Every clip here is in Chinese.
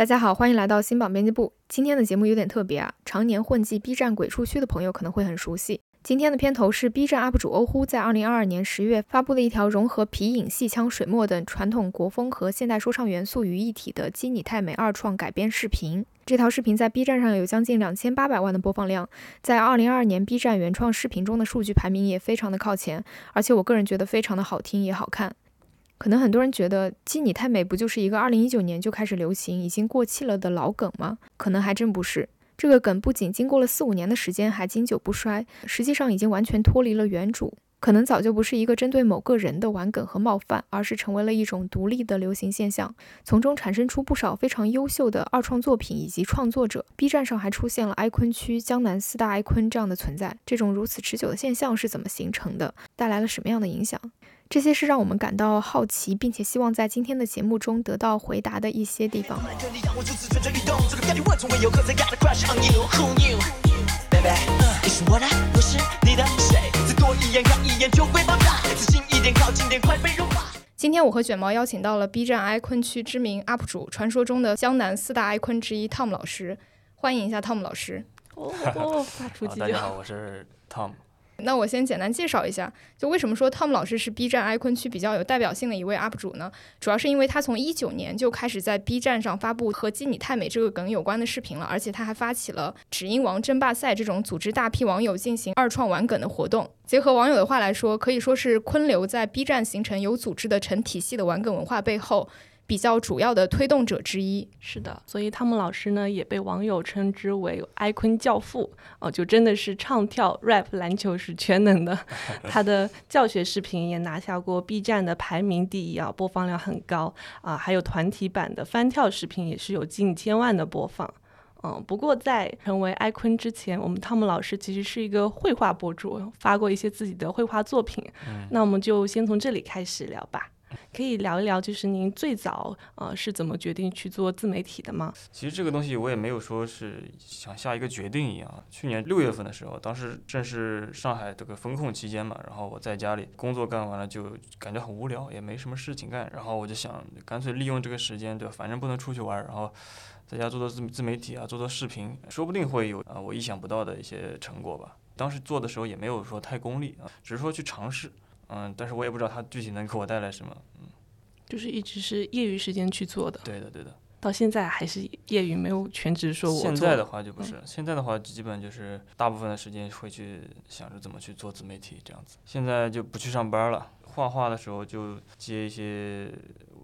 大家好，欢迎来到新榜编辑部。今天的节目有点特别啊，常年混迹 B 站鬼畜区的朋友可能会很熟悉。今天的片头是 B 站 UP 主欧呼在2022年十月发布的一条融合皮影、戏腔、水墨等传统国风和现代说唱元素于一体的基拟太美二创改编视频。这条视频在 B 站上有将近两千八百万的播放量，在2022年 B 站原创视频中的数据排名也非常的靠前，而且我个人觉得非常的好听也好看。可能很多人觉得基你太美不就是一个2019年就开始流行、已经过气了的老梗吗？可能还真不是。这个梗不仅经过了四五年的时间还经久不衰，实际上已经完全脱离了原主，可能早就不是一个针对某个人的玩梗和冒犯，而是成为了一种独立的流行现象，从中产生出不少非常优秀的二创作品以及创作者。B 站上还出现了哀坤区、江南四大哀坤这样的存在，这种如此持久的现象是怎么形成的？带来了什么样的影响？这些是让我们感到好奇，并且希望在今天的节目中得到回答的一些地方。今天我和卷毛邀请到了 B 站哀坤区知名 UP 主，传说中的江南四大哀坤之一 Tom 老师，欢迎一下 Tom 老师。哦哦，发出大家好，我是 Tom。那我先简单介绍一下，就为什么说 Tom 老师是 B 站哀坤区比较有代表性的一位 UP 主呢？主要是因为他从一九年就开始在 B 站上发布和基你太美这个梗有关的视频了，而且他还发起了只因王争霸赛这种组织大批网友进行二创玩梗的活动。结合网友的话来说，可以说是昆流在 B 站形成有组织的成体系的玩梗文化背后。比较主要的推动者之一，是的，所以汤姆老师呢也被网友称之为埃坤教父哦，就真的是唱跳、rap、篮球是全能的。他的教学视频也拿下过 B 站的排名第一啊，播放量很高啊，还有团体版的翻跳视频也是有近千万的播放。嗯，不过在成为埃坤之前，我们汤姆老师其实是一个绘画博主，发过一些自己的绘画作品。那我们就先从这里开始聊吧。可以聊一聊，就是您最早呃是怎么决定去做自媒体的吗？其实这个东西我也没有说是想下一个决定一样。去年六月份的时候，当时正是上海这个封控期间嘛，然后我在家里工作干完了，就感觉很无聊，也没什么事情干，然后我就想干脆利用这个时间，对吧？反正不能出去玩，然后在家做做自自媒体啊，做做视频，说不定会有啊我意想不到的一些成果吧。当时做的时候也没有说太功利啊，只是说去尝试。嗯，但是我也不知道它具体能给我带来什么。嗯，就是一直是业余时间去做的。对的，对的。到现在还是业余，没有全职说。我现在的话就不是，现在的话基本就是大部分的时间会去想着怎么去做自媒体这样子。现在就不去上班了，画画的时候就接一些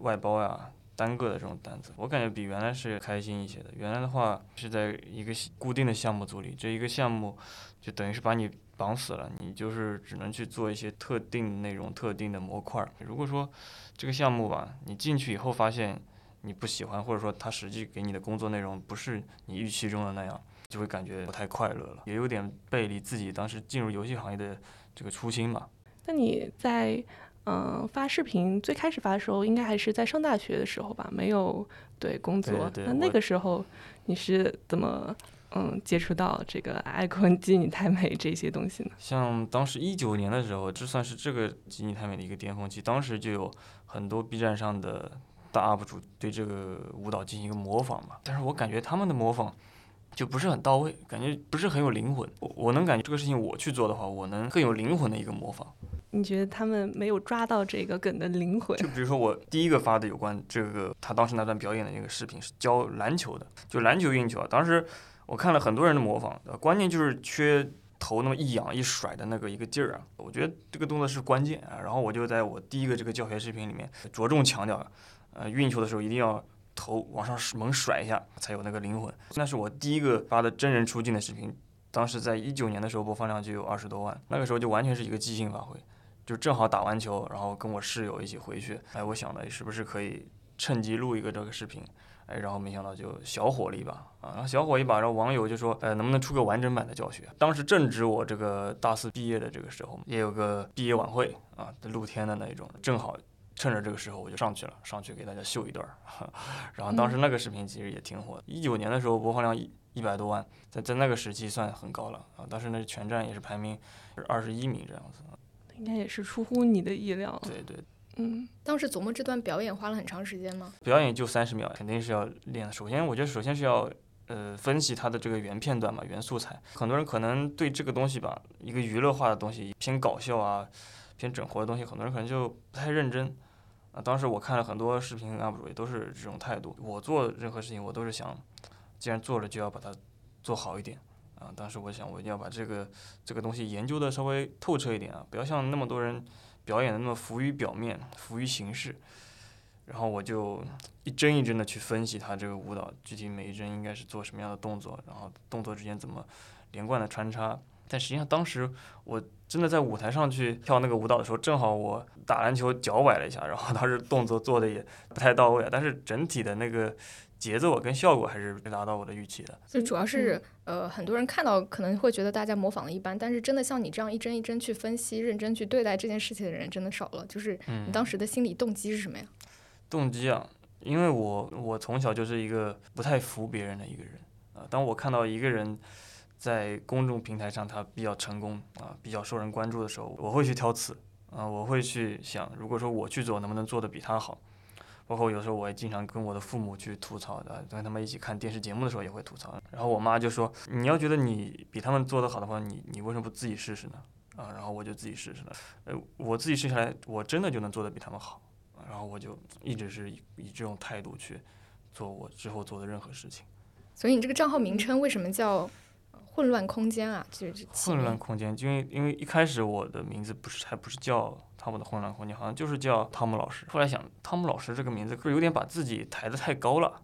外包呀、单个的这种单子。我感觉比原来是开心一些的。原来的话是在一个固定的项目组里，这一个项目就等于是把你。绑死了，你就是只能去做一些特定内容、特定的模块。如果说这个项目吧，你进去以后发现你不喜欢，或者说他实际给你的工作内容不是你预期中的那样，就会感觉不太快乐了，也有点背离自己当时进入游戏行业的这个初心嘛。那你在嗯发视频最开始发的时候，应该还是在上大学的时候吧？没有对工作，那那个时候你是怎么？嗯，接触到这个爱坤基你太美这些东西呢？像当时一九年的时候，这算是这个基你太美的一个巅峰期。当时就有很多 B 站上的大 UP 主对这个舞蹈进行一个模仿嘛。但是我感觉他们的模仿就不是很到位，感觉不是很有灵魂。我我能感觉这个事情我去做的话，我能更有灵魂的一个模仿。你觉得他们没有抓到这个梗的灵魂？就比如说我第一个发的有关这个他当时那段表演的那个视频是教篮球的，就篮球运球啊，当时。我看了很多人的模仿，关键就是缺头那么一仰一甩的那个一个劲儿啊！我觉得这个动作是关键啊。然后我就在我第一个这个教学视频里面着重强调，呃，运球的时候一定要头往上猛甩一下才有那个灵魂。那是我第一个发的真人出镜的视频，当时在一九年的时候播放量就有二十多万，那个时候就完全是一个即兴发挥，就正好打完球，然后跟我室友一起回去，哎，我想的是不是可以趁机录一个这个视频。哎，然后没想到就小火了一把啊，然后小火一把，然后网友就说，呃，能不能出个完整版的教学？当时正值我这个大四毕业的这个时候，也有个毕业晚会啊，露天的那一种，正好趁着这个时候我就上去了，上去给大家秀一段。然后当时那个视频其实也挺火，一九年的时候播放量一一百多万，在在那个时期算很高了啊。当时那全站也是排名二十一名这样子，应该也是出乎你的意料。对对。嗯，当时琢磨这段表演花了很长时间吗？表演就三十秒，肯定是要练的。首先，我觉得首先是要呃分析它的这个原片段嘛，原素材。很多人可能对这个东西吧，一个娱乐化的东西，偏搞笑啊，偏整活的东西，很多人可能就不太认真。啊，当时我看了很多视频 UP 主也都是这种态度。我做任何事情，我都是想，既然做了就要把它做好一点。啊，当时我想，我一定要把这个这个东西研究的稍微透彻一点啊，不要像那么多人表演的那么浮于表面、浮于形式。然后我就一帧一帧的去分析他这个舞蹈，具体每一帧应该是做什么样的动作，然后动作之间怎么连贯的穿插。但实际上当时我真的在舞台上去跳那个舞蹈的时候，正好我打篮球脚崴了一下，然后当时动作做的也不太到位，但是整体的那个。节奏跟效果还是没达到我的预期的，就主要是呃，很多人看到可能会觉得大家模仿的一般，但是真的像你这样一帧一帧去分析、认真去对待这件事情的人真的少了。就是你当时的心理动机是什么呀？动机啊，因为我我从小就是一个不太服别人的一个人啊。当我看到一个人在公众平台上他比较成功啊，比较受人关注的时候，我会去挑刺啊，我会去想，如果说我去做，能不能做得比他好。包括有时候我也经常跟我的父母去吐槽的，跟他们一起看电视节目的时候也会吐槽。然后我妈就说：“你要觉得你比他们做得好的话，你你为什么不自己试试呢？”啊，然后我就自己试试了。呃，我自己试下来，我真的就能做得比他们好。然后我就一直是以以这种态度去做我之后做的任何事情。所以你这个账号名称为什么叫“混乱空间”啊？就是混乱空间，因为因为一开始我的名字不是还不是叫。汤姆的混乱空间好像就是叫汤姆老师。后来想，汤姆老师这个名字是有点把自己抬得太高了，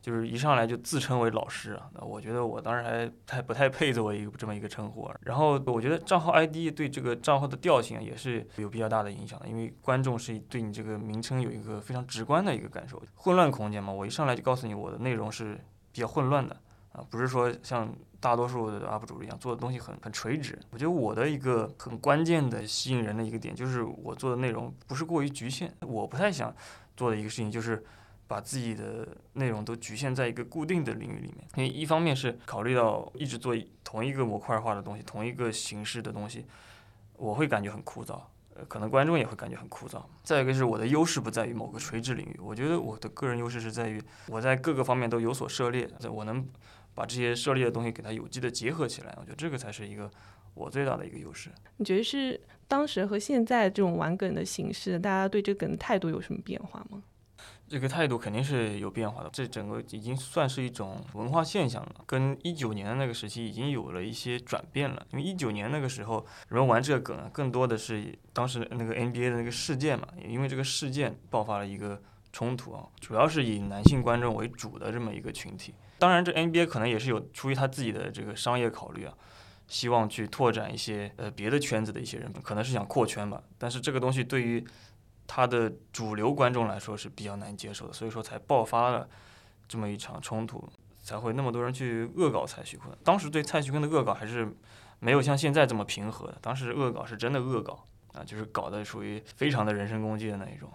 就是一上来就自称为老师啊。那我觉得我当时还太不太配作为一个这么一个称呼。然后我觉得账号 ID 对这个账号的调性也是有比较大的影响的，因为观众是对你这个名称有一个非常直观的一个感受。混乱空间嘛，我一上来就告诉你我的内容是比较混乱的啊，不是说像。大多数的 UP 主一样做的东西很很垂直，我觉得我的一个很关键的吸引人的一个点就是我做的内容不是过于局限。我不太想做的一个事情就是把自己的内容都局限在一个固定的领域里面，因为一方面是考虑到一直做同一个模块化的东西，同一个形式的东西，我会感觉很枯燥，呃，可能观众也会感觉很枯燥。再一个是我的优势不在于某个垂直领域，我觉得我的个人优势是在于我在各个方面都有所涉猎，我能。把这些设立的东西给它有机的结合起来，我觉得这个才是一个我最大的一个优势。你觉得是当时和现在这种玩梗的形式，大家对这个梗的态度有什么变化吗？这个态度肯定是有变化的，这整个已经算是一种文化现象了，跟一九年的那个时期已经有了一些转变了。因为一九年那个时候，人们玩这个梗啊，更多的是当时那个 NBA 的那个事件嘛，也因为这个事件爆发了一个冲突啊，主要是以男性观众为主的这么一个群体。当然，这 NBA 可能也是有出于他自己的这个商业考虑啊，希望去拓展一些呃别的圈子的一些人，可能是想扩圈吧。但是这个东西对于他的主流观众来说是比较难接受的，所以说才爆发了这么一场冲突，才会那么多人去恶搞蔡徐坤。当时对蔡徐坤的恶搞还是没有像现在这么平和的，当时恶搞是真的恶搞啊，就是搞的属于非常的人身攻击的那一种。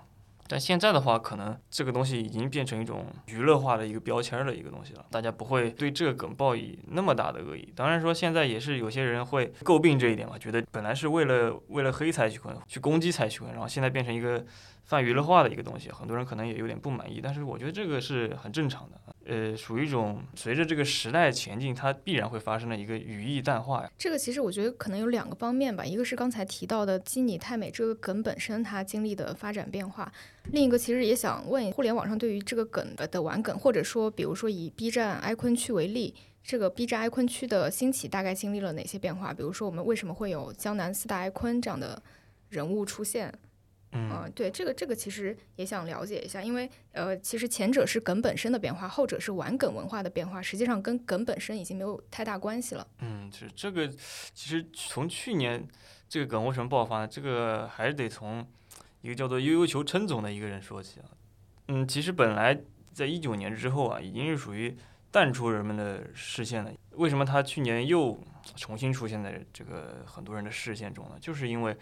但现在的话，可能这个东西已经变成一种娱乐化的一个标签的一个东西了，大家不会对这个梗抱以那么大的恶意。当然说现在也是有些人会诟病这一点嘛，觉得本来是为了为了黑蔡徐坤去攻击蔡徐坤，然后现在变成一个泛娱乐化的一个东西，很多人可能也有点不满意。但是我觉得这个是很正常的。呃，属于一种随着这个时代前进，它必然会发生的一个语义淡化呀。这个其实我觉得可能有两个方面吧，一个是刚才提到的基尼太美这个梗本身它经历的发展变化，另一个其实也想问互联网上对于这个梗的玩梗，或者说比如说以 B 站哀坤区为例，这个 B 站哀坤区的兴起大概经历了哪些变化？比如说我们为什么会有江南四大哀坤这样的人物出现？嗯，对，这个这个其实也想了解一下，因为呃，其实前者是梗本身的变化，后者是玩梗文化的变化，实际上跟梗本身已经没有太大关系了。嗯，是这个，其实从去年这个梗为什么爆发呢？这个还是得从一个叫做悠悠球陈总的一个人说起啊。嗯，其实本来在一九年之后啊，已经是属于淡出人们的视线了。为什么他去年又重新出现在这个很多人的视线中呢？就是因为。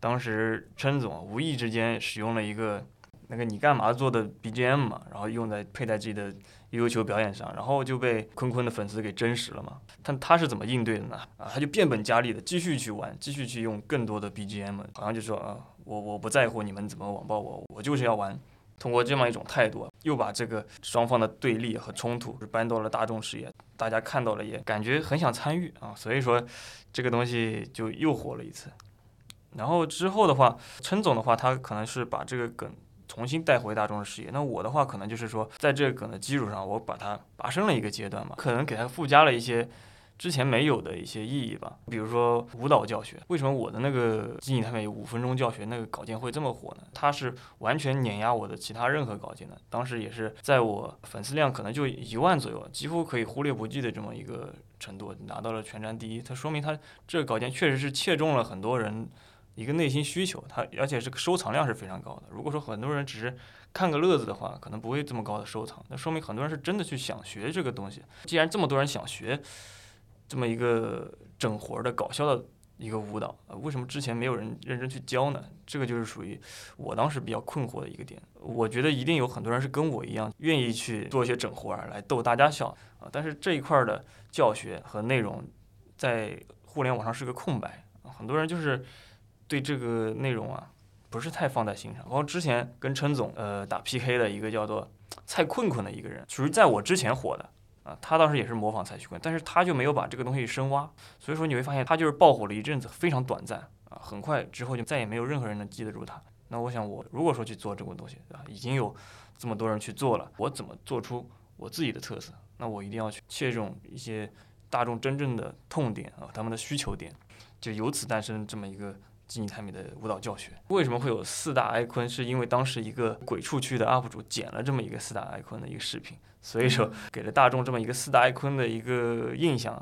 当时陈总无意之间使用了一个那个你干嘛做的 BGM 嘛，然后用在佩戴自己的悠悠球表演上，然后就被坤坤的粉丝给真实了嘛。但他是怎么应对的呢？啊，他就变本加厉的继续去玩，继续去用更多的 BGM，好像就说啊。我我不在乎你们怎么网暴我，我就是要玩。通过这么一种态度，又把这个双方的对立和冲突搬到了大众视野，大家看到了也感觉很想参与啊，所以说这个东西就又火了一次。然后之后的话，陈总的话，他可能是把这个梗重新带回大众的视野。那我的话，可能就是说，在这个梗的基础上，我把它拔升了一个阶段嘛，可能给它附加了一些。之前没有的一些意义吧，比如说舞蹈教学，为什么我的那个经济他面有五分钟教学那个稿件会这么火呢？它是完全碾压我的其他任何稿件的，当时也是在我粉丝量可能就一万左右，几乎可以忽略不计的这么一个程度，拿到了全站第一。它说明它这个稿件确实是切中了很多人一个内心需求，它而且这个收藏量是非常高的。如果说很多人只是看个乐子的话，可能不会这么高的收藏，那说明很多人是真的去想学这个东西。既然这么多人想学。这么一个整活的搞笑的一个舞蹈，为什么之前没有人认真去教呢？这个就是属于我当时比较困惑的一个点。我觉得一定有很多人是跟我一样，愿意去做一些整活儿来逗大家笑啊。但是这一块的教学和内容在互联网上是个空白，很多人就是对这个内容啊不是太放在心上。然后之前跟陈总呃打 PK 的一个叫做蔡困困的一个人，属于在我之前火的。啊，他当时也是模仿蔡徐坤，但是他就没有把这个东西深挖，所以说你会发现他就是爆火了一阵子，非常短暂啊，很快之后就再也没有任何人能记得住他。那我想我如果说去做这个东西，对吧？已经有这么多人去做了，我怎么做出我自己的特色？那我一定要去切中一些大众真正的痛点啊，他们的需求点，就由此诞生这么一个基尼泰米的舞蹈教学。为什么会有四大埃坤？是因为当时一个鬼畜区的 UP 主剪了这么一个四大埃坤的一个视频。所以说，给了大众这么一个四大爱坤的一个印象。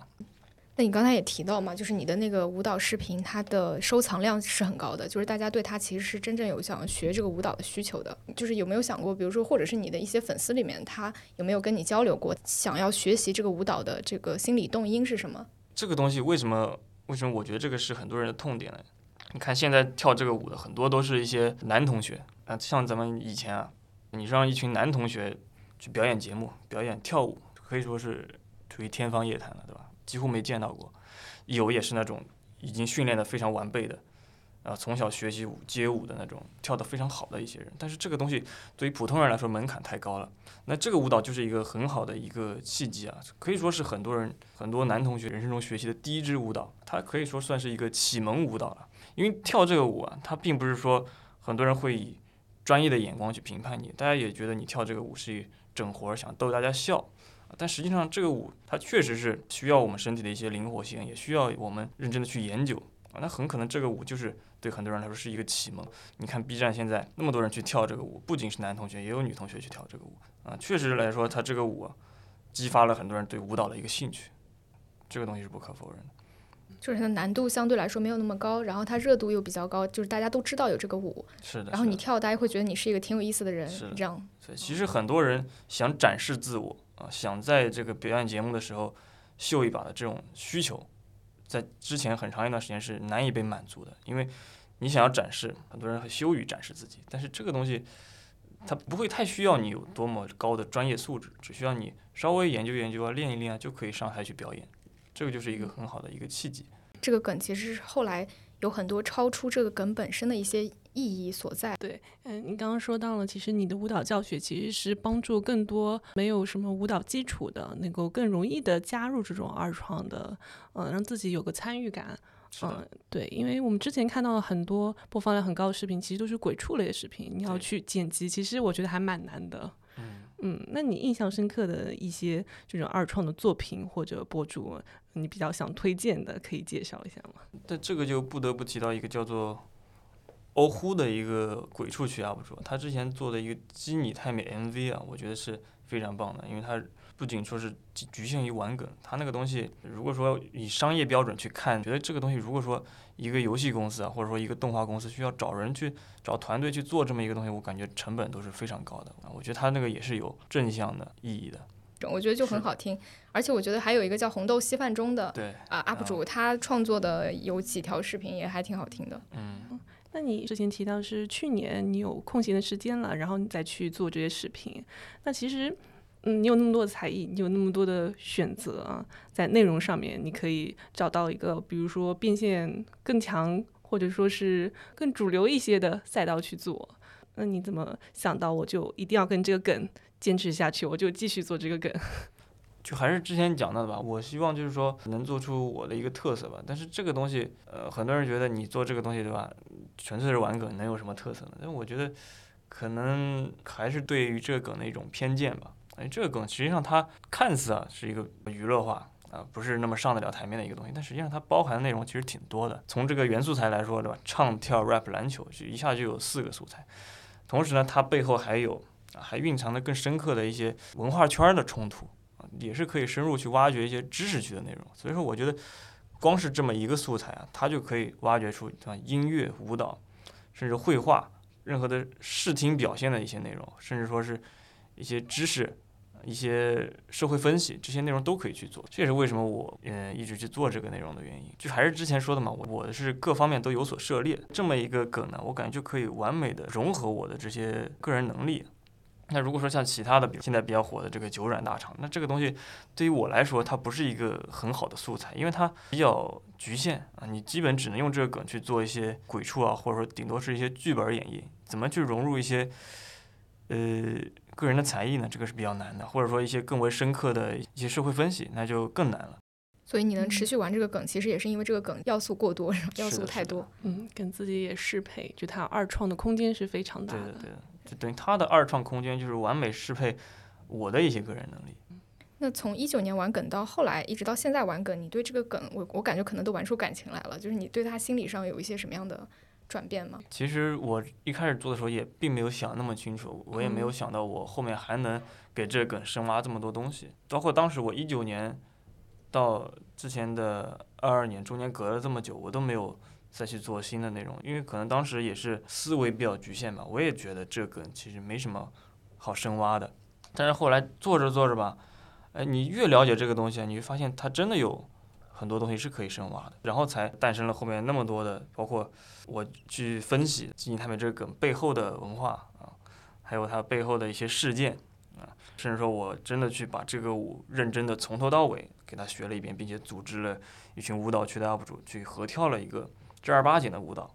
那你刚才也提到嘛，就是你的那个舞蹈视频，它的收藏量是很高的，就是大家对它其实是真正有想学这个舞蹈的需求的。就是有没有想过，比如说，或者是你的一些粉丝里面，他有没有跟你交流过，想要学习这个舞蹈的这个心理动因是什么？这个东西为什么？为什么我觉得这个是很多人的痛点呢？你看现在跳这个舞的很多都是一些男同学啊，像咱们以前啊，你让一群男同学。去表演节目、表演跳舞，可以说是处于天方夜谭了，对吧？几乎没见到过，有也是那种已经训练的非常完备的，啊，从小学习舞、街舞的那种跳得非常好的一些人。但是这个东西对于普通人来说门槛太高了。那这个舞蹈就是一个很好的一个契机啊，可以说是很多人、很多男同学人生中学习的第一支舞蹈，它可以说算是一个启蒙舞蹈了。因为跳这个舞啊，它并不是说很多人会以专业的眼光去评判你，大家也觉得你跳这个舞是一。整活儿想逗大家笑，但实际上这个舞它确实是需要我们身体的一些灵活性，也需要我们认真的去研究啊。那很可能这个舞就是对很多人来说是一个启蒙。你看 B 站现在那么多人去跳这个舞，不仅是男同学，也有女同学去跳这个舞啊。确实来说，它这个舞激发了很多人对舞蹈的一个兴趣，这个东西是不可否认的。就是它的难度相对来说没有那么高，然后它热度又比较高，就是大家都知道有这个舞，是的。然后你跳，大家会觉得你是一个挺有意思的人，这样。对，其实很多人想展示自我啊，想在这个表演节目的时候秀一把的这种需求，在之前很长一段时间是难以被满足的，因为你想要展示，很多人很羞于展示自己。但是这个东西，它不会太需要你有多么高的专业素质，只需要你稍微研究研究啊，练一练啊，就可以上台去表演。这个就是一个很好的一个契机。这个梗其实是后来有很多超出这个梗本身的一些意义所在。对，嗯，你刚刚说到了，其实你的舞蹈教学其实是帮助更多没有什么舞蹈基础的，能够更容易的加入这种二创的，嗯，让自己有个参与感。嗯，对，因为我们之前看到了很多播放量很高的视频，其实都是鬼畜类的视频，你要去剪辑，其实我觉得还蛮难的。嗯，嗯那你印象深刻的一些这种二创的作品或者博主，你比较想推荐的，可以介绍一下吗？但这个就不得不提到一个叫做欧呼的一个鬼畜区 UP 主，他之前做的一个基尼泰美 MV 啊，我觉得是非常棒的，因为他。不仅说是局限于玩梗，他那个东西，如果说以商业标准去看，觉得这个东西，如果说一个游戏公司啊，或者说一个动画公司需要找人去找团队去做这么一个东西，我感觉成本都是非常高的。我觉得他那个也是有正向的意义的。我觉得就很好听，而且我觉得还有一个叫红豆稀饭中的对啊 UP 主，他创作的有几条视频也还挺好听的。嗯，那你之前提到是去年你有空闲的时间了，然后你再去做这些视频，那其实。嗯，你有那么多的才艺，你有那么多的选择啊，在内容上面，你可以找到一个，比如说变现更强，或者说是更主流一些的赛道去做。那你怎么想到我就一定要跟这个梗坚持下去，我就继续做这个梗？就还是之前讲到的吧，我希望就是说能做出我的一个特色吧。但是这个东西，呃，很多人觉得你做这个东西对吧，纯粹是玩梗，能有什么特色呢？但我觉得可能还是对于这个梗的一种偏见吧。哎，这个梗实际上它看似啊是一个娱乐化啊，不是那么上得了台面的一个东西，但实际上它包含的内容其实挺多的。从这个元素材来说，对吧？唱跳 rap 篮球，就一下就有四个素材。同时呢，它背后还有啊，还蕴藏着更深刻的一些文化圈的冲突啊，也是可以深入去挖掘一些知识区的内容。所以说，我觉得光是这么一个素材啊，它就可以挖掘出啊音乐、舞蹈，甚至绘画，任何的视听表现的一些内容，甚至说是一些知识。一些社会分析这些内容都可以去做，这也是为什么我嗯一直去做这个内容的原因。就还是之前说的嘛，我我是各方面都有所涉猎，这么一个梗呢，我感觉就可以完美的融合我的这些个人能力。那如果说像其他的，比如现在比较火的这个九软大厂，那这个东西对于我来说，它不是一个很好的素材，因为它比较局限啊，你基本只能用这个梗去做一些鬼畜啊，或者说顶多是一些剧本演绎，怎么去融入一些呃。个人的才艺呢，这个是比较难的，或者说一些更为深刻的一些社会分析，那就更难了。所以你能持续玩这个梗，其实也是因为这个梗要素过多，要素太多。嗯，跟自己也适配，就它二创的空间是非常大的。对的，对的，就等于它的二创空间就是完美适配我的一些个人能力。那从一九年玩梗到后来一直到现在玩梗，你对这个梗，我我感觉可能都玩出感情来了，就是你对他心理上有一些什么样的？转变吗？其实我一开始做的时候也并没有想那么清楚，我也没有想到我后面还能给这个梗深挖这么多东西。包括当时我一九年到之前的二二年中间隔了这么久，我都没有再去做新的内容，因为可能当时也是思维比较局限吧。我也觉得这梗其实没什么好深挖的。但是后来做着做着吧，哎，你越了解这个东西，你会发现它真的有。很多东西是可以深挖的，然后才诞生了后面那么多的，包括我去分析《金鸡太美》这个梗背后的文化啊，还有它背后的一些事件啊，甚至说我真的去把这个舞认真的从头到尾给它学了一遍，并且组织了一群舞蹈区的 UP 主去合跳了一个正儿八经的舞蹈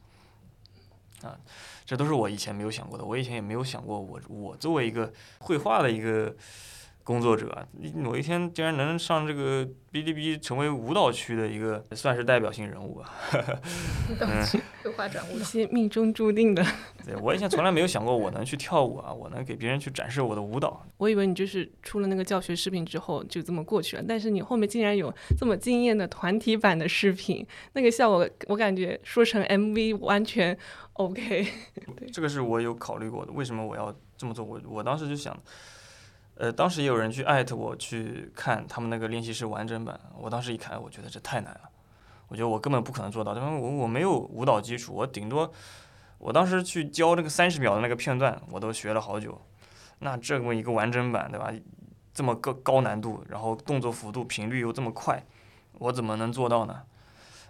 啊，这都是我以前没有想过的，我以前也没有想过我我作为一个绘画的一个。工作者，某一天竟然能上这个哔哩哔哩，成为舞蹈区的一个算是代表性人物吧。舞蹈区会画转舞，一些命中注定的。对我以前从来没有想过我能去跳舞啊，我能给别人去展示我的舞蹈。我以为你就是出了那个教学视频之后就这么过去了，但是你后面竟然有这么惊艳的团体版的视频，那个效果我感觉说成 MV 完全 OK。这个是我有考虑过的，为什么我要这么做？我我当时就想。呃，当时也有人去艾特我去看他们那个练习室完整版，我当时一看，我觉得这太难了，我觉得我根本不可能做到，因为我我没有舞蹈基础，我顶多，我当时去教这个三十秒的那个片段，我都学了好久，那这么一个完整版，对吧？这么高高难度，然后动作幅度频率又这么快，我怎么能做到呢？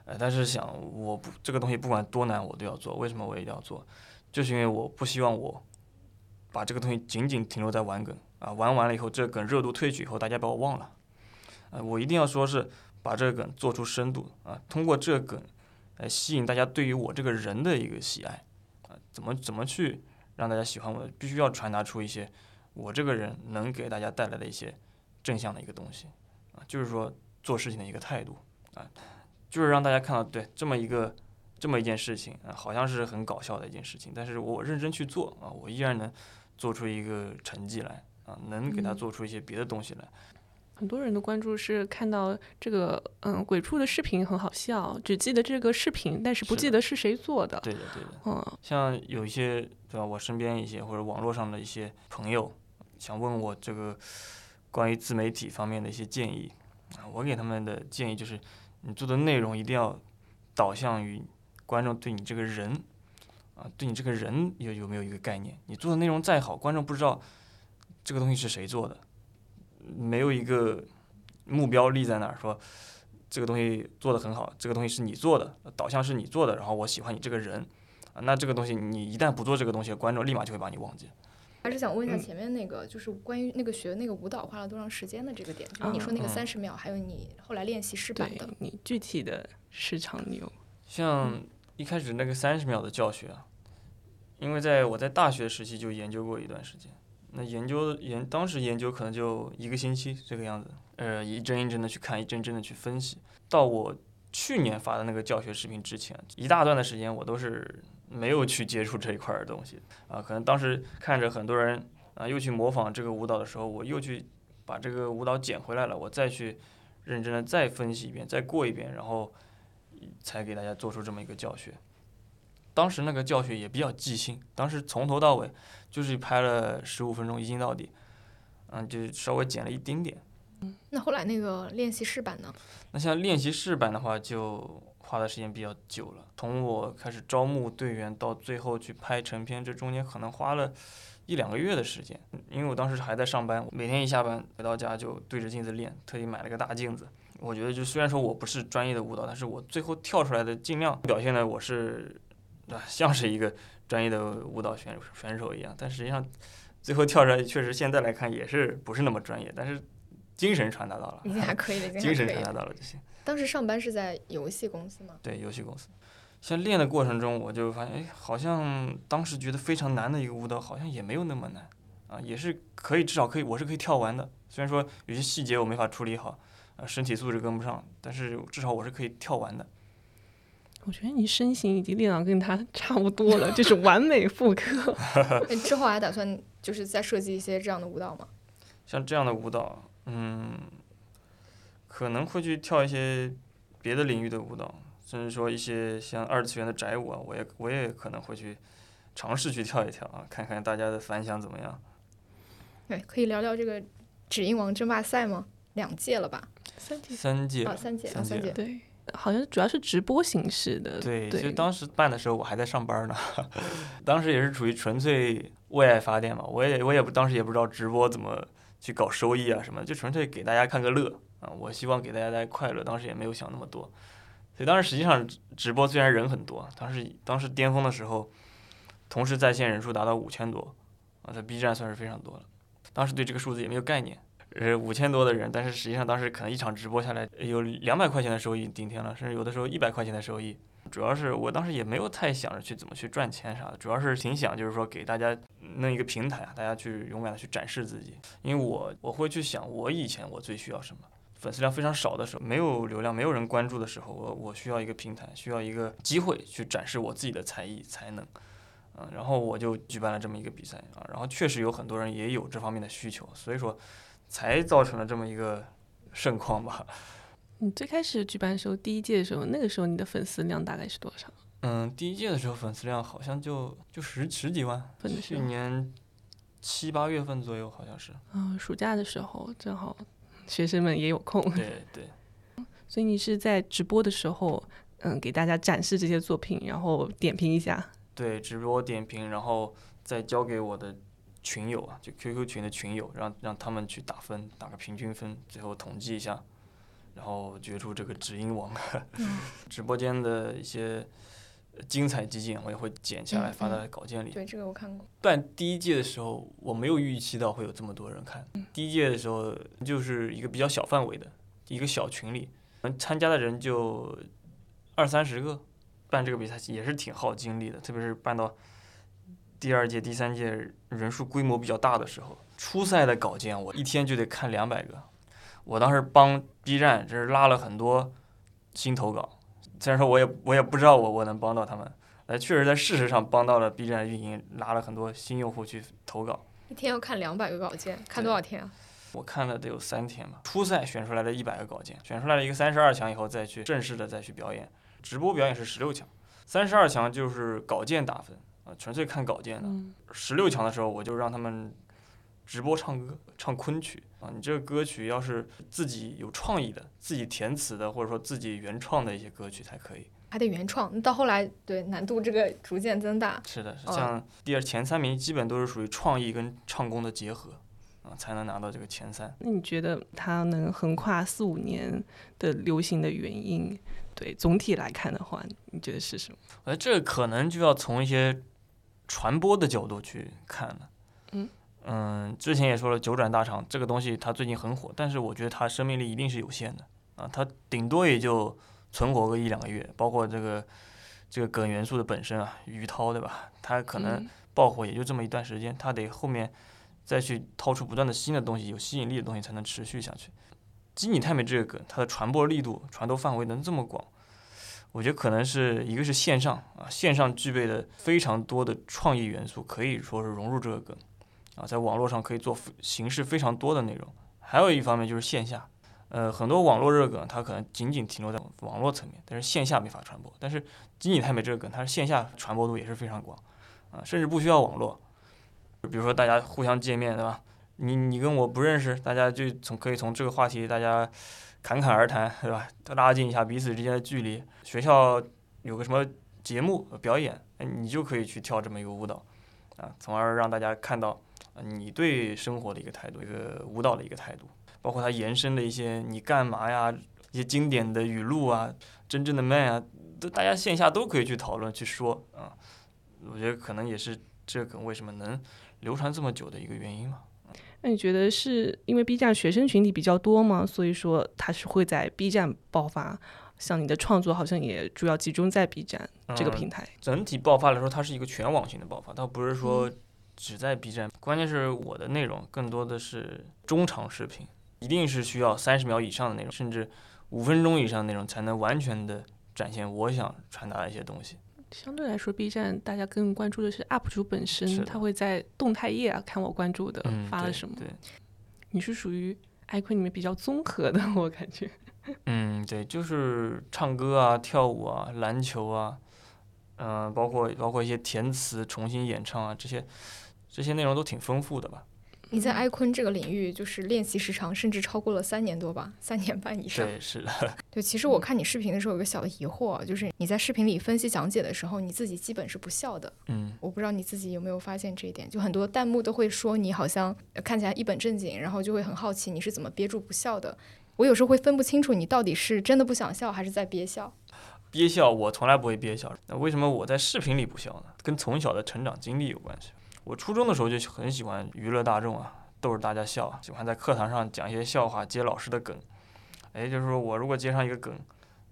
呃，但是想我不这个东西不管多难我都要做，为什么我一定要做？就是因为我不希望我把这个东西仅仅停留在玩梗。啊，玩完了以后，这梗热度退去以后，大家把我忘了。呃，我一定要说是把这个梗做出深度啊，通过这个梗来吸引大家对于我这个人的一个喜爱啊，怎么怎么去让大家喜欢我？必须要传达出一些我这个人能给大家带来的一些正向的一个东西啊，就是说做事情的一个态度啊，就是让大家看到对这么一个这么一件事情啊，好像是很搞笑的一件事情，但是我认真去做啊，我依然能做出一个成绩来。啊，能给他做出一些别的东西来。很多人的关注是看到这个，嗯，鬼畜的视频很好笑，只记得这个视频，但是不记得是谁做的。对的，对的。嗯，像有一些对吧，我身边一些或者网络上的一些朋友，想问我这个关于自媒体方面的一些建议啊，我给他们的建议就是，你做的内容一定要导向于观众对你这个人啊，对你这个人有有没有一个概念？你做的内容再好，观众不知道。这个东西是谁做的？没有一个目标立在那儿，说这个东西做的很好，这个东西是你做的，导向是你做的，然后我喜欢你这个人，啊，那这个东西你一旦不做这个东西，观众立马就会把你忘记。还是想问一下前面那个，就是关于那个学那个舞蹈花了多长时间的这个点，就是你说那个三十秒，还有你后来练习试版的，你具体的时长你有？像一开始那个三十秒的教学啊，因为在我在大学时期就研究过一段时间，那研究研当时研究可能就一个星期这个样子，呃，一帧一帧的去看，一帧一帧的去分析。到我去年发的那个教学视频之前，一大段的时间我都是没有去接触这一块儿的东西啊。可能当时看着很多人啊又去模仿这个舞蹈的时候，我又去把这个舞蹈捡回来了，我再去认真的再分析一遍，再过一遍，然后才给大家做出这么一个教学。当时那个教学也比较即兴，当时从头到尾就是拍了十五分钟，一镜到底，嗯，就稍微剪了一丁点。嗯那后来那个练习室版呢？那像练习室版的话，就花的时间比较久了。从我开始招募队员到最后去拍成片，这中间可能花了一两个月的时间。因为我当时还在上班，每天一下班回到家就对着镜子练，特意买了个大镜子。我觉得就虽然说我不是专业的舞蹈，但是我最后跳出来的尽量表现的我是啊像是一个专业的舞蹈选选手一样。但实际上最后跳出来确实现在来看也是不是那么专业，但是。精神传达到了，已经还可以了，精神传达到了就行。当时上班是在游戏公司吗？对，游戏公司。像练的过程中，我就发现，哎，好像当时觉得非常难的一个舞蹈，好像也没有那么难啊，也是可以，至少可以，我是可以跳完的。虽然说有些细节我没法处理好，啊，身体素质跟不上，但是至少我是可以跳完的。我觉得你身形已经练到跟他差不多了，就是完美复刻。之后还打算就是再设计一些这样的舞蹈吗？像这样的舞蹈。嗯，可能会去跳一些别的领域的舞蹈，甚至说一些像二次元的宅舞啊，我也我也可能会去尝试去跳一跳啊，看看大家的反响怎么样。对，可以聊聊这个《指音王争霸赛》吗？两届了吧？三届。三届。啊，三届，三届。对，好像主要是直播形式的。对，其实当时办的时候我还在上班呢，当时也是处于纯粹为爱发电嘛，我也我也不当时也不知道直播怎么。去搞收益啊什么，就纯粹给大家看个乐啊！我希望给大家带来快乐，当时也没有想那么多。所以当时实际上直播虽然人很多，当时当时巅峰的时候，同时在线人数达到五千多啊，在 B 站算是非常多了。当时对这个数字也没有概念，呃，五千多的人，但是实际上当时可能一场直播下来有两百块钱的收益顶天了，甚至有的时候一百块钱的收益。主要是我当时也没有太想着去怎么去赚钱啥的，主要是挺想就是说给大家弄一个平台啊，大家去勇敢的去展示自己。因为我我会去想，我以前我最需要什么？粉丝量非常少的时候，没有流量，没有人关注的时候，我我需要一个平台，需要一个机会去展示我自己的才艺才能。嗯，然后我就举办了这么一个比赛啊，然后确实有很多人也有这方面的需求，所以说才造成了这么一个盛况吧。你最开始举办的时候，第一届的时候，那个时候你的粉丝量大概是多少？嗯，第一届的时候粉丝量好像就就十十几万，去年七八月份左右好像是。嗯，暑假的时候正好学生们也有空。对对。所以你是在直播的时候，嗯，给大家展示这些作品，然后点评一下。对，直播点评，然后再交给我的群友啊，就 QQ 群的群友，让让他们去打分，打个平均分，最后统计一下。然后决出这个指音王，直播间的一些精彩集锦，我也会剪下来发在稿件里。对，这个我看过。但第一届的时候，我没有预期到会有这么多人看。第一届的时候，就是一个比较小范围的一个小群里，能参加的人就二三十个。办这个比赛也是挺耗精力的，特别是办到第二届、第三届人数规模比较大的时候，初赛的稿件我一天就得看两百个。我当时帮 B 站，这是拉了很多新投稿，虽然说我也我也不知道我我能帮到他们，但确实在事实上帮到了 B 站运营，拉了很多新用户去投稿。一天要看两百个稿件，看多少天啊？我看了得有三天吧。初赛选出来的一百个稿件，选出来了一个三十二强以后，再去正式的再去表演。直播表演是十六强，三十二强就是稿件打分啊，纯粹看稿件的。十六强的时候，我就让他们直播唱歌，唱昆曲。啊，你这个歌曲要是自己有创意的、自己填词的，或者说自己原创的一些歌曲才可以，还得原创。到后来，对难度这个逐渐增大。是的，像第二前三名基本都是属于创意跟唱功的结合，啊，才能拿到这个前三。那你觉得它能横跨四五年的流行的原因？对，总体来看的话，你觉得是什么？我觉得这可能就要从一些传播的角度去看了。嗯。嗯，之前也说了，九转大肠这个东西它最近很火，但是我觉得它生命力一定是有限的啊，它顶多也就存活个一两个月。包括这个这个梗元素的本身啊，于涛对吧？他可能嗯爆火也就这么一段时间，他得后面再去掏出不断的新的东西，有吸引力的东西才能持续下去。基你太美这个梗，它的传播力度、传播范围能这么广，我觉得可能是一个是线上啊，线上具备的非常多的创意元素，可以说是融入这个梗啊，在网络上可以做形式非常多的内容。还有一方面就是线下，呃，很多网络热梗它可能仅仅停留在网络层面，但是线下没法传播。但是仅仅太美这个梗，它是线下传播度也是非常广啊，甚至不需要网络。比如说大家互相见面，对吧？你你跟我不认识，大家就从可以从这个话题大家侃侃而谈，对吧？拉近一下彼此之间的距离。学校有个什么节目表演，你就可以去跳这么一个舞蹈，啊，从而让大家看到啊你对生活的一个态度，一个舞蹈的一个态度，包括它延伸的一些你干嘛呀，一些经典的语录啊，真正的 man 啊，都大家线下都可以去讨论去说啊。我觉得可能也是这个为什么能流传这么久的一个原因嘛。那你觉得是因为 B 站学生群体比较多吗？所以说它是会在 B 站爆发？像你的创作好像也主要集中在 B 站这个嗯平台。整体爆发来说，它是一个全网性的爆发，倒不是说嗯只在 B 站。关键是我的内容更多的是中长视频，一定是需要三十秒以上的内容，甚至五分钟以上的内容，才能完全的展现我想传达的一些东西。相对来说，B 站大家更关注的是 UP 主本身，他会在动态页啊看我关注的、嗯，发了什么。对，你是属于 icon 里面比较综合的，我感觉。嗯，对，就是唱歌啊、跳舞啊、篮球啊，嗯、包括包括一些填词、重新演唱啊，这些这些内容都挺丰富的吧？你在艾坤这个领域，就是练习时长甚至超过了三年多吧，三年半以上。对，是的，对，其实我看你视频的时候有个小的疑惑啊，就是你在视频里分析讲解的时候，你自己基本是不笑的。嗯。我不知道你自己有没有发现这一点，就很多弹幕都会说你好像呃看起来一本正经，然后就会很好奇你是怎么憋住不笑的。我有时候会分不清楚你到底是真的不想笑还是在憋笑。憋笑，我从来不会憋笑。那为什么我在视频里不笑呢？跟从小的成长经历有关系。我初中的时候就很喜欢娱乐大众啊，逗着大家笑啊，喜欢在课堂上讲一些笑话，接老师的梗。哎，就是说我如果接上一个梗，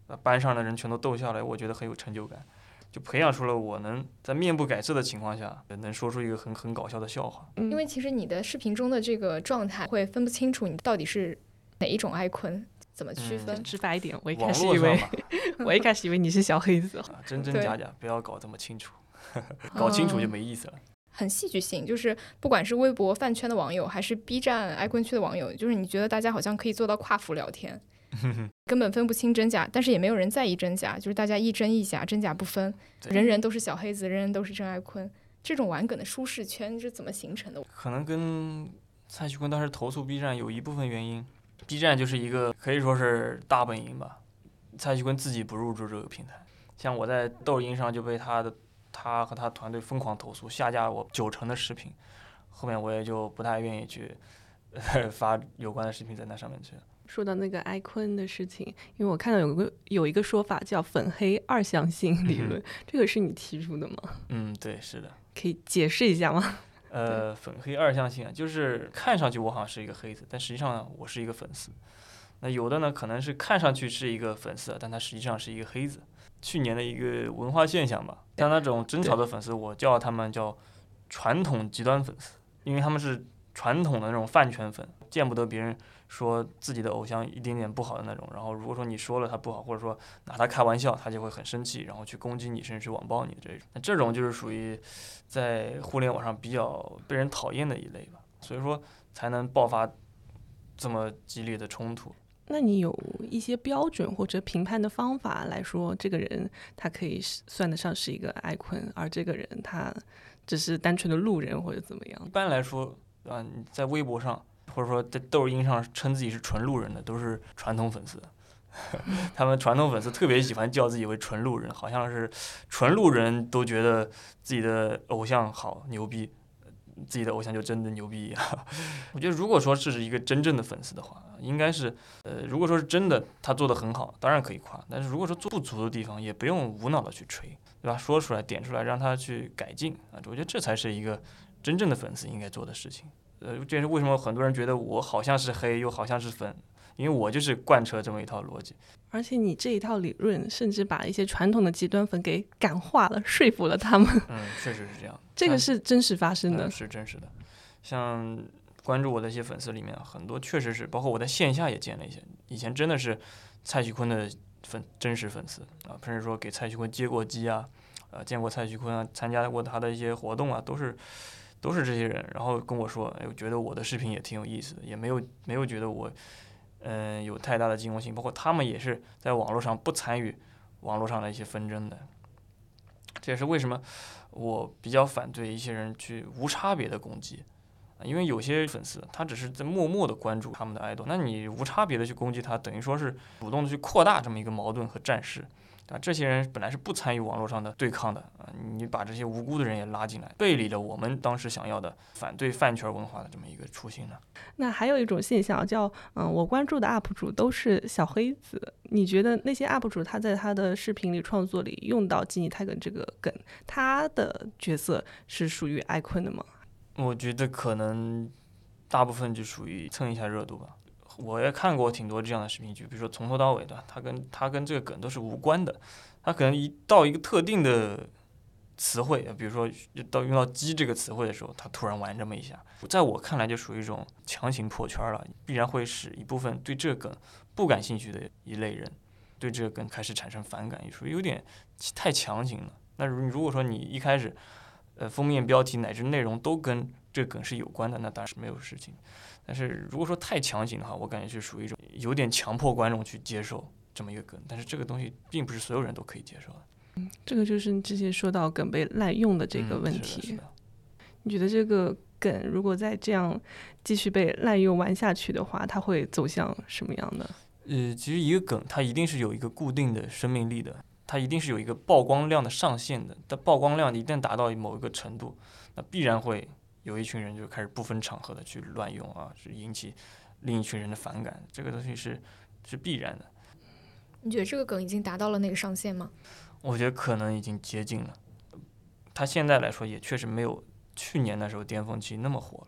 把班上的人全都逗笑了，我觉得很有成就感，就培养出了我能在面不改色的情况下，能说出一个很很搞笑的笑话。嗯因为其实你的视频中的这个状态会分不清楚你到底是哪一种爱坤，怎么区嗯分？直白一点，我一开始以为 我一开始以为你是小黑子。啊，真真假假，不要搞这么清楚，搞清楚就没意思了。很戏剧性，就是不管是微博饭圈的网友，还是 B 站艾坤区的网友，就是你觉得大家好像可以做到跨服聊天，根本分不清真假，但是也没有人在意真假，就是大家一真一假，真假不分，人人都是小黑子，人人都是真爱坤。这种玩梗的舒适圈是怎么形成的？可能跟蔡徐坤当时投诉 B 站有一部分原因，B 站就是一个可以说是大本营吧。蔡徐坤自己不入驻这个平台，像我在抖音上就被他的他和他团队疯狂投诉，下架我九成的视频，后面我也就不太愿意去、发有关的视频在那上面去了。说到那个艾坤的事情，因为我看到有个有一个说法叫粉黑二象性理论，这个是你提出的吗？嗯，对，是的。可以解释一下吗？呃，粉黑二象性啊，就是看上去我好像是一个黑子，但实际上呢，我是一个粉丝。那有的呢，可能是看上去是一个粉丝，但他实际上是一个黑子。去年的一个文化现象吧，像那种争吵的粉丝，我叫他们叫传统极端粉丝，因为他们是传统的那种饭圈粉，见不得别人说自己的偶像一点点不好的那种。然后如果说你说了他不好，或者说拿他开玩笑，他就会很生气，然后去攻击你，甚至去网暴你这种。那这种就是属于在互联网上比较被人讨厌的一类吧，所以说才能爆发这么激烈的冲突。那你有一些标准或者评判的方法来说，这个人他可以算得上是一个爱坤，而这个人他只是单纯的路人或者怎么样一？般来说，啊，在微博上或者说在抖音上称自己是纯路人的，都是传统粉丝。他们传统粉丝特别喜欢叫自己为纯路人，好像是纯路人都觉得自己的偶像好牛逼，自己的偶像就真的牛逼一样。我觉得如果说是一个真正的粉丝的话，应该是，呃，如果说是真的他做的很好，当然可以夸；但是如果说做不足的地方，也不用无脑的去吹，对吧？说出来，点出来，让他去改进啊！我觉得这才是一个真正的粉丝应该做的事情。呃，这也是为什么很多人觉得我好像是黑，又好像是粉，因为我就是贯彻这么一套逻辑。而且你这一套理论，甚至把一些传统的极端粉给感化了，说服了他们。嗯，确实是这样。这个是真实发生的，是真实的。像关注我的一些粉丝里面，很多确实是，包括我在线下也见了一些，以前真的是蔡徐坤的粉真实粉丝啊，甚至说给蔡徐坤接过机啊，呃，见过蔡徐坤啊，参加过他的一些活动啊，都是都是这些人，然后跟我说，哎，我觉得我的视频也挺有意思的，也没有没有觉得我。嗯，有太大的进攻性，包括他们也是在网络上不参与网络上的一些纷争的。这也是为什么我比较反对一些人去无差别的攻击，因为有些粉丝他只是在默默的关注他们的爱豆，那你无差别的去攻击他，等于说是主动的去扩大这么一个矛盾和战事。啊，这些人本来是不参与网络上的对抗的啊，你把这些无辜的人也拉进来，背离了我们当时想要的反对饭圈文化的这么一个初心呢。那还有一种现象叫，嗯，我关注的 UP 主都是小黑子，你觉得那些 UP 主他在他的视频里创作里用到基尼泰根这个梗，他的角色是属于艾坤的吗？我觉得可能大部分就属于蹭一下热度吧。我也看过挺多这样的视频，就比如说从头到尾的，他跟他跟这个梗都是无关的，他可能一到一个特定的词汇，比如说到用到“鸡”这个词汇的时候，他突然玩这么一下，在我看来就属于一种强行破圈了，必然会使一部分对这个梗不感兴趣的一类人对这个梗开始产生反感，也属于有点太强行了。那如如果说你一开始，呃，封面标题乃至内容都跟这个梗是有关的，那当然是没有事情。但是如果说太强行的话，我感觉是属于一种有点强迫观众去接受这么一个梗。但是这个东西并不是所有人都可以接受的。嗯，这个就是你之前说到梗被滥用的这个问题。你觉得这个梗如果再这样继续被滥用玩下去的话，它会走向什么样的？呃，其实一个梗它一定是有一个固定的生命力的，它一定是有一个曝光量的上限的。但曝光量一旦达到某一个程度，那必然会。有一群人就开始不分场合的去乱用啊，是引起另一群人的反感，这个东西是是必然的。你觉得这个梗已经达到了那个上限吗？我觉得可能已经接近了。他现在来说也确实没有去年那时候巅峰期那么火了。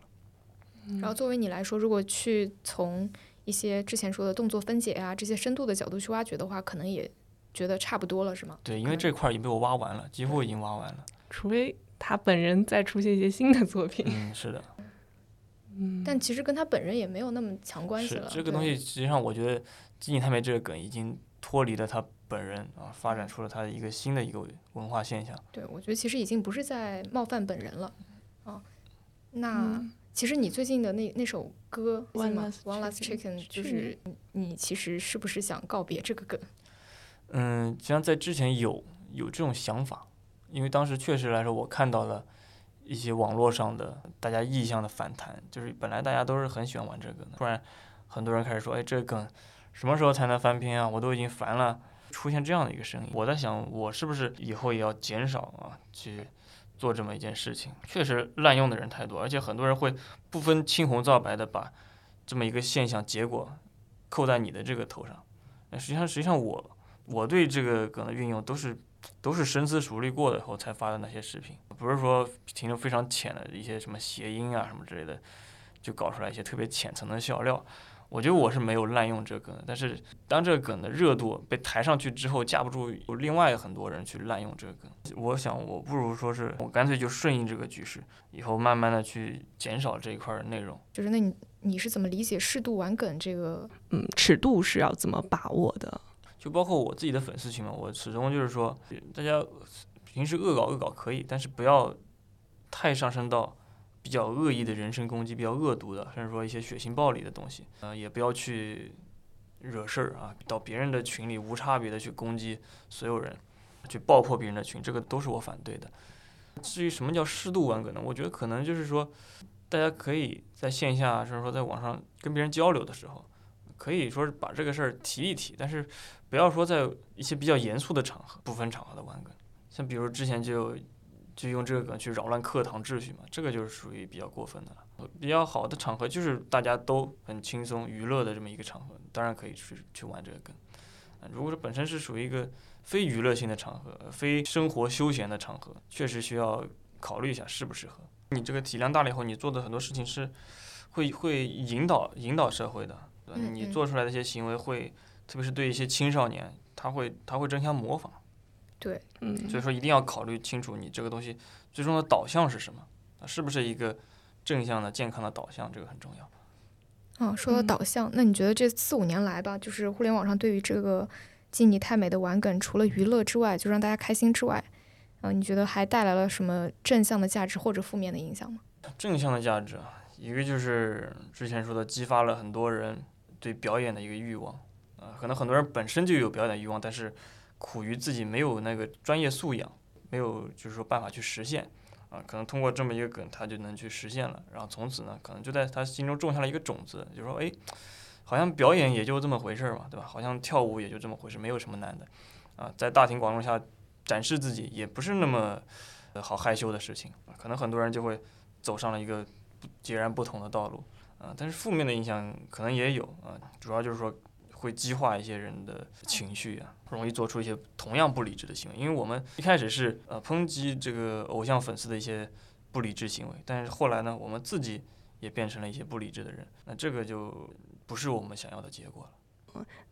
然后作为你来说，如果去从一些之前说的动作分解啊这些深度的角度去挖掘的话，可能也觉得差不多了，是吗？对，因为这块已经被我挖完了，几乎已经挖完了。除非。他本人再出现一些新的作品，嗯，是的，嗯，但其实跟他本人也没有那么强关系了。这个东西实际上，我觉得基尼太美这个梗已经脱离了他本人啊，发展出了他的一个新的一个文化现象。对，我觉得其实已经不是在冒犯本人了啊。那其实你最近的那那首歌《One Last Chicken》，就是你其实是不是想告别这个梗？嗯，实际上在之前有有这种想法。因为当时确实来说，我看到了一些网络上的大家意向的反弹，就是本来大家都是很喜欢玩这个的，突然很多人开始说：“哎，这个梗什么时候才能翻篇啊？我都已经烦了。”出现这样的一个声音，我在想，我是不是以后也要减少啊，去做这么一件事情？确实滥用的人太多，而且很多人会不分青红皂白的把这么一个现象结果扣在你的这个头上。那实际上，实际上我我对这个梗的运用都是。都是深思熟虑过的后才发的那些视频，不是说停留非常浅的一些什么谐音啊什么之类的，就搞出来一些特别浅层的笑料。我觉得我是没有滥用这个梗，但是当这个梗的热度被抬上去之后，架不住有另外很多人去滥用这个梗。我想我不如说是我干脆就顺应这个局势，以后慢慢的去减少这一块的内容。就是那你你是怎么理解适度玩梗这个？嗯，尺度是要怎么把握的？就包括我自己的粉丝群嘛，我始终就是说，大家平时恶搞恶搞可以，但是不要太上升到比较恶意的人身攻击、比较恶毒的，甚至说一些血腥暴力的东西。呃，也不要去惹事儿啊，到别人的群里无差别的去攻击所有人，去爆破别人的群，这个都是我反对的。至于什么叫适度玩梗呢？我觉得可能就是说，大家可以在线下，甚至说在网上跟别人交流的时候。可以说是把这个事儿提一提，但是不要说在一些比较严肃的场合、不分场合的玩梗，像比如之前就就用这个梗去扰乱课堂秩序嘛，这个就是属于比较过分的了。比较好的场合就是大家都很轻松娱乐的这么一个场合，当然可以去去玩这个梗。如果说本身是属于一个非娱乐性的场合、非生活休闲的场合，确实需要考虑一下适不适合。你这个体量大了以后，你做的很多事情是会会引导引导社会的。你做出来的一些行为会，特别是对一些青少年，他会他会争相模仿。对，嗯，所以说一定要考虑清楚你这个东西最终的导向是什么，啊，是不是一个正向的、健康的导向，这个很重要。哦，说到嗯导向，那你觉得这四五年来吧，就是互联网上对于这个基尼太美的玩梗，除了娱乐之外，就让大家开心之外，嗯、你觉得还带来了什么正向的价值或者负面的影响吗？正向的价值啊，一个就是之前说的，激发了很多人对表演的一个欲望，可能很多人本身就有表演欲望，但是苦于自己没有那个专业素养，没有就是说办法去实现，啊，可能通过这么一个梗，他就能去实现了，然后从此呢，可能就在他心中种下了一个种子，就说，哎，好像表演也就这么回事儿嘛，对吧？好像跳舞也就这么回事，没有什么难的，啊，在大庭广众下展示自己也不是那么好害羞的事情，可能很多人就会走上了一个截然不同的道路，啊，但是负面的影响可能也有啊，主要就是说会激化一些人的情绪啊，容易做出一些同样不理智的行为。因为我们一开始是呃抨击这个偶像粉丝的一些不理智行为，但是后来呢，我们自己也变成了一些不理智的人，那这个就不是我们想要的结果了。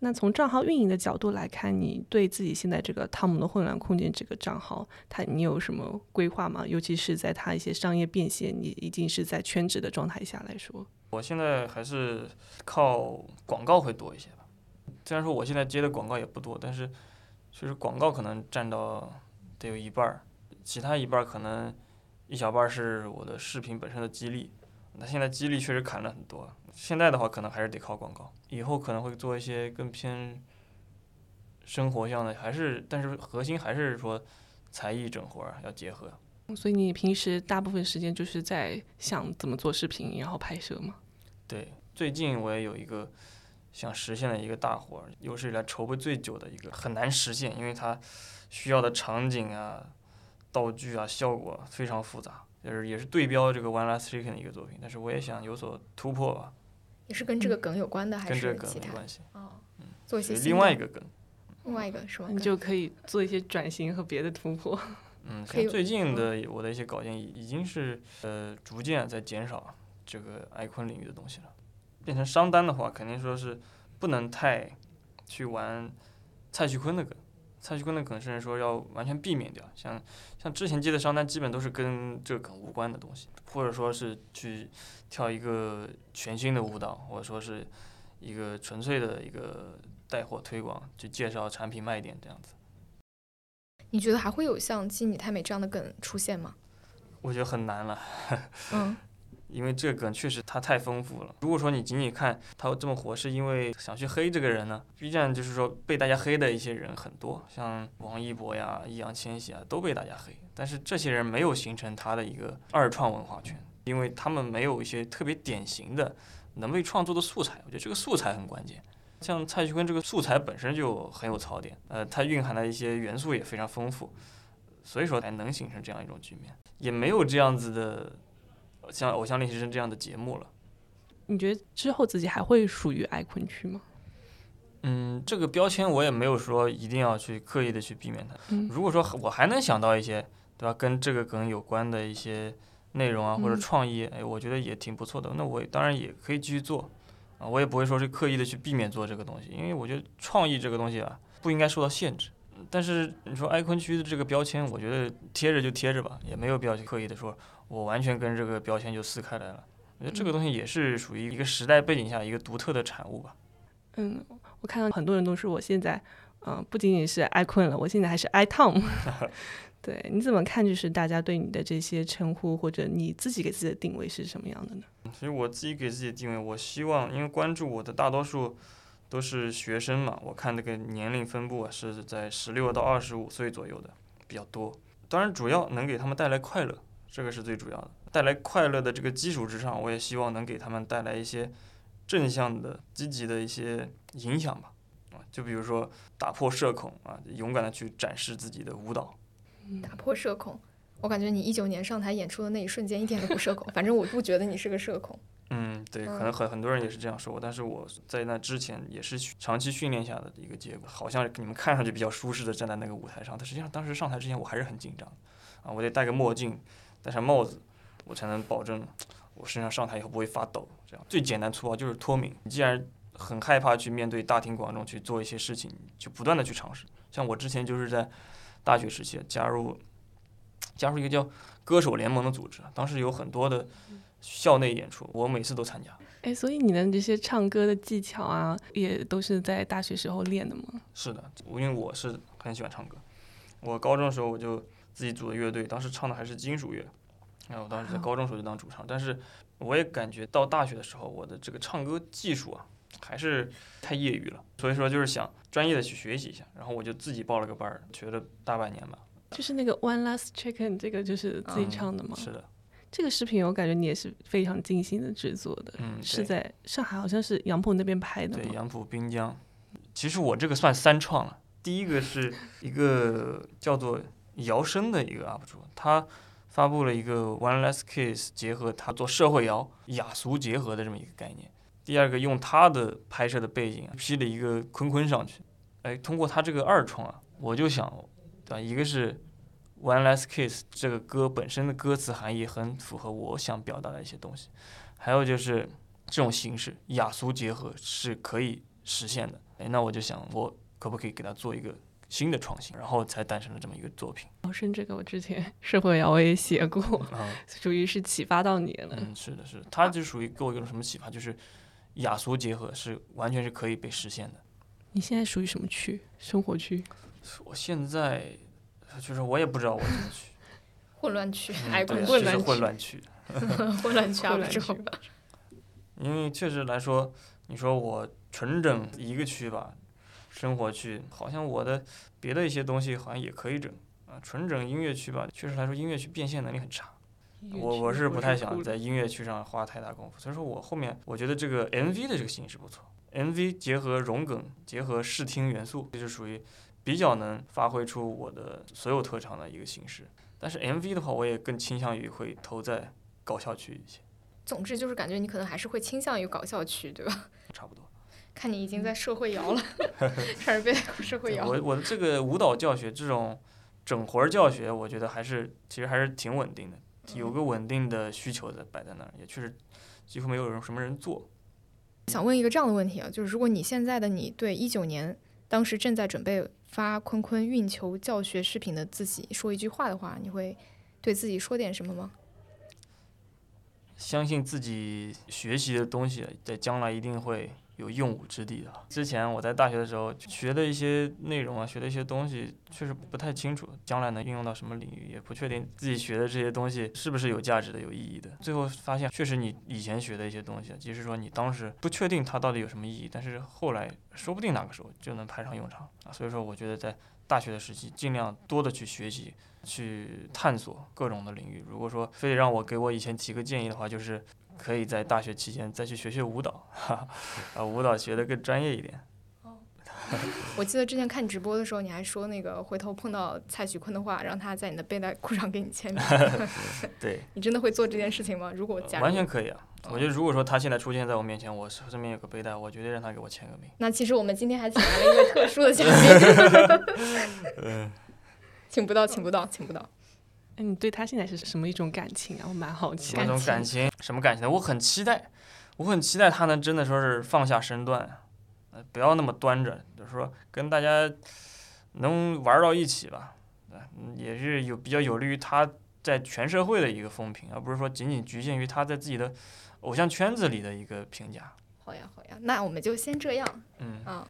那从账号运营的角度来看，你对自己现在这个汤姆的混乱空间这个账号，它你有什么规划吗？尤其是在它一些商业变现，你已经是在全职的状态下来说，我现在还是靠广告会多一些吧。虽然说我现在接的广告也不多，但是确实广告可能占到得有一半儿，其他一半儿可能一小半儿是我的视频本身的激励。那现在激励确实砍了很多，现在的话可能还是得靠广告，以后可能会做一些更偏生活向的，还是但是核心还是说才艺整活儿要结合。所以你平时大部分时间就是在想怎么做视频，然后拍摄吗？对，最近我也有一个想实现的一个大活儿，有史以来筹备最久的一个，很难实现，因为它需要的场景啊、道具啊、效果非常复杂，就是也是对标这个 One Last Chicken 的一个作品，但是我也想有所突破吧，也是跟这个梗有关的，还是跟这个梗关系，哦，做一些另外一个梗。另外一个是吗？你就可以做一些转型和别的突破。嗯，最近的我的一些稿件已已经是呃逐渐在减少这个艾坤领域的东西了。变成商单的话，肯定说是不能太去玩蔡徐坤的梗，蔡徐坤的梗甚至说要完全避免掉。像像之前接的商单，基本都是跟这个梗无关的东西，或者说是去跳一个全新的舞蹈，或者说是一个纯粹的一个带货推广，去介绍产品卖点这样子。你觉得还会有像鸡你太美这样的梗出现吗？我觉得很难了。嗯，因为这个梗确实它太丰富了。如果说你仅仅看它这么火，是因为想去黑这个人呢？B 站就是说被大家黑的一些人很多，像王一博呀、易烊千玺啊，都被大家黑。但是这些人没有形成他的一个二创文化圈，因为他们没有一些特别典型的能被创作的素材。我觉得这个素材很关键。像蔡徐坤这个素材本身就很有槽点，呃，它蕴含的一些元素也非常丰富，所以说才能形成这样一种局面。也没有这样子的像《偶像练习生》这样的节目了。你觉得之后自己还会属于爱坤区吗？嗯，这个标签我也没有说一定要去刻意的去避免它。嗯如果说我还能想到一些，对吧，跟这个梗有关的一些内容啊，或者嗯创意，哎，我觉得也挺不错的。那我当然也可以继续做啊，我也不会说是刻意的去避免做这个东西，因为我觉得创意这个东西啊，不应该受到限制。但是你说爱坤区的这个标签，我觉得贴着就贴着吧，也没有必要去刻意的说我完全跟这个标签就撕开来了。我觉得这个东西也是属于一个时代背景下一个独特的产物吧。嗯，我看到很多人都说我现在，嗯、不仅仅是爱困了，我现在还是爱 Tom。对，你怎么看？就是大家对你的这些称呼，或者你自己给自己的定位是什么样的呢？其实我自己给自己的定位，我希望，因为关注我的大多数都是学生嘛，我看这个年龄分布啊是在十六到二十五岁左右的比较多。当然，主要能给他们带来快乐，这个是最主要的。带来快乐的这个基础之上，我也希望能给他们带来一些正向的、积极的一些影响吧。啊，就比如说打破社恐啊，勇敢的去展示自己的舞蹈。打破社恐。我感觉你一九年上台演出的那一瞬间一点都不社恐，反正我不觉得你是个社恐。嗯，对，可能很很多人也是这样说我，但是我在那之前也是训长期训练下的一个结果。好像你们看上去比较舒适的站在那个舞台上，但实际上当时上台之前我还是很紧张啊，我得戴个墨镜，戴上帽子，我才能保证我身上上台以后不会发抖。这样最简单粗暴就是脱敏。你既然很害怕去面对大庭广众去做一些事情，就不断的去尝试。像我之前就是在大学时期加入加入一个叫歌手联盟的组织，当时有很多的校内演出，我每次都参加。哎，所以你的这些唱歌的技巧啊，也都是在大学时候练的吗？是的，因为我是很喜欢唱歌。我高中的时候我就自己组的乐队，当时唱的还是金属乐。然后我当时在高中时候就当主唱，但是我也感觉到大学的时候，我的这个唱歌技术啊，还是太业余了。所以说就是想专业的去学习一下，然后我就自己报了个班儿，学了大半年吧。就是那个 One Last Chicken，这个就是自己唱的吗？是的。这个视频我感觉你也是非常精心的制作的，嗯，是在上海，好像是杨浦那边拍的。对，杨浦滨江。其实我这个算三创了，第一个是一个叫做姚生的一个 UP 主，他发布了一个 One Last Kiss，结合他做社会摇雅俗结合的这么一个概念。第二个用他的拍摄的背景 P 了一个坤坤上去，哎，通过他这个二创啊，我就想，对吧？一个是。One Last Kiss 这个歌本身的歌词含义很符合我想表达的一些东西，还有就是这种形式雅俗结合是可以实现的。哎，那我就想我可不可以给他做一个新的创新，然后才诞生了这么一个作品。哦，生这个我之前 社会摇我也写过，属于是启发到你了。嗯，是的，是的，它就属于给我一种什么启发，就是雅俗结合是完全是可以被实现的。你现在属于什么区？生活区？我现在。就是我也不知道我怎么去，混乱区，哎，混乱区，混乱区，混乱区，混乱区。因为确实来说，你说我纯整一个区吧，生活区，好像我的别的一些东西好像也可以整啊。纯整音乐区吧，确实来说音乐区变现能力很差，我我是不太想在音乐区上花太大功夫。所以说我后面我觉得这个 MV 的这个形式不错，MV 结合融梗，结合视听元素，这就是属于。比较能发挥出我的所有特长的一个形式，但是 MV 的话，我也更倾向于会投在搞笑区一些。总之就是感觉你可能还是会倾向于搞笑区，对吧？差不多。看你已经在社会摇了，开始被社会摇。我我的这个舞蹈教学这种整活儿教学，我觉得还是其实还是挺稳定的，有个稳定的需求在摆在那儿，也确实几乎没有人什么人做。想问一个这样的问题啊，就是如果你现在的你对一九年当时正在准备。发坤坤运球教学视频的自己说一句话的话，你会对自己说点什么吗？相信自己学习的东西在将来一定会。有用武之地的。之前我在大学的时候学的一些内容啊，学的一些东西，确实不太清楚，将来能应用到什么领域，也不确定自己学的这些东西是不是有价值的、有意义的。最后发现，确实你以前学的一些东西，即使说你当时不确定它到底有什么意义，但是后来说不定哪个时候就能派上用场啊。所以说，我觉得在大学的时期，尽量多的去学习，去探索各种的领域。如果说非得让我给我以前提个建议的话，就是。可以在大学期间再去学学舞蹈，啊，舞蹈学的更专业一点。哦，我记得之前看你直播的时候，你还说那个回头碰到蔡徐坤的话，让他在你的背带裤上给你签名。对。你真的会做这件事情吗？如果加完全可以啊！我觉得如果说他现在出现在我面前，我身边有个背带，我绝对让他给我签个名。那其实我们今天还请来了一位特殊的嘉宾。嗯。请不到，请不到，请不到。哎，你对他现在是什么一种感情啊？我蛮好奇。那种感情，什么感情呢？我很期待，我很期待他能真的说是放下身段，呃，不要那么端着，就是说跟大家能玩到一起吧，也是有比较有利于他在全社会的一个风评，而不是说仅仅局限于他在自己的偶像圈子里的一个评价。好呀，好呀，那我们就先这样。嗯。啊。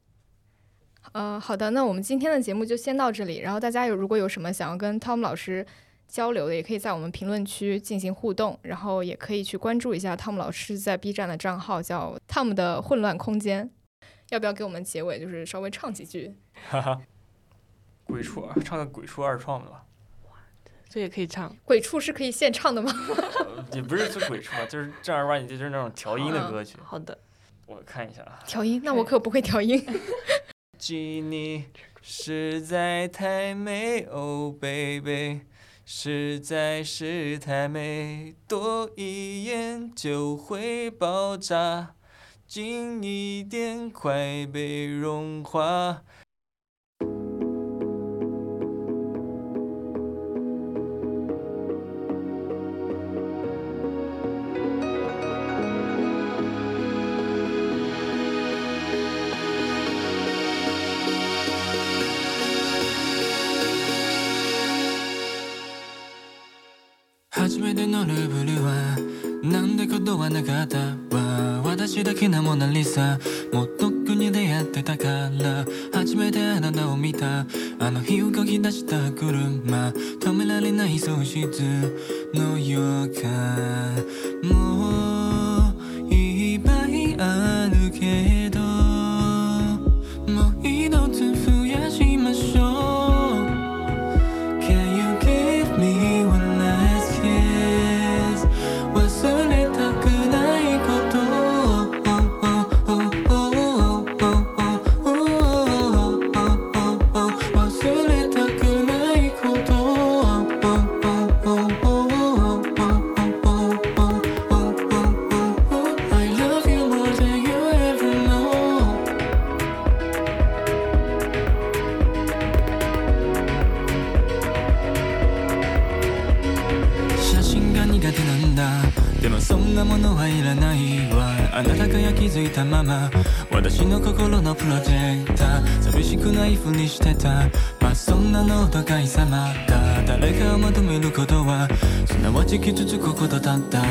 呃，好的，那我们今天的节目就先到这里。然后大家有如果有什么想要跟 Tom 老师。交流的也可以在我们评论区进行互动，然后也可以去关注一下汤姆老师在 B 站的账号，叫汤姆的混乱空间。要不要给我们结尾就是稍微唱几句？哈哈，鬼畜唱个鬼畜二创的吧。这也可以唱。鬼畜是可以现唱的吗？也不是说鬼畜吧，就是正儿八经就是那种调音的歌曲。好的，我看一下啊。调音？那我可不会调音。你实在太美哦，baby。实在是太美，多一眼就会爆炸，近一点快被融化。モナリザもうとっくに出会ってたから。初めてあなたを見た。あの日動き出した車。止められない喪失の予感プロジェクター寂しくないふりしてた。まあそんなのお互い様が。誰かを求めることはすなわち傷つくことだった。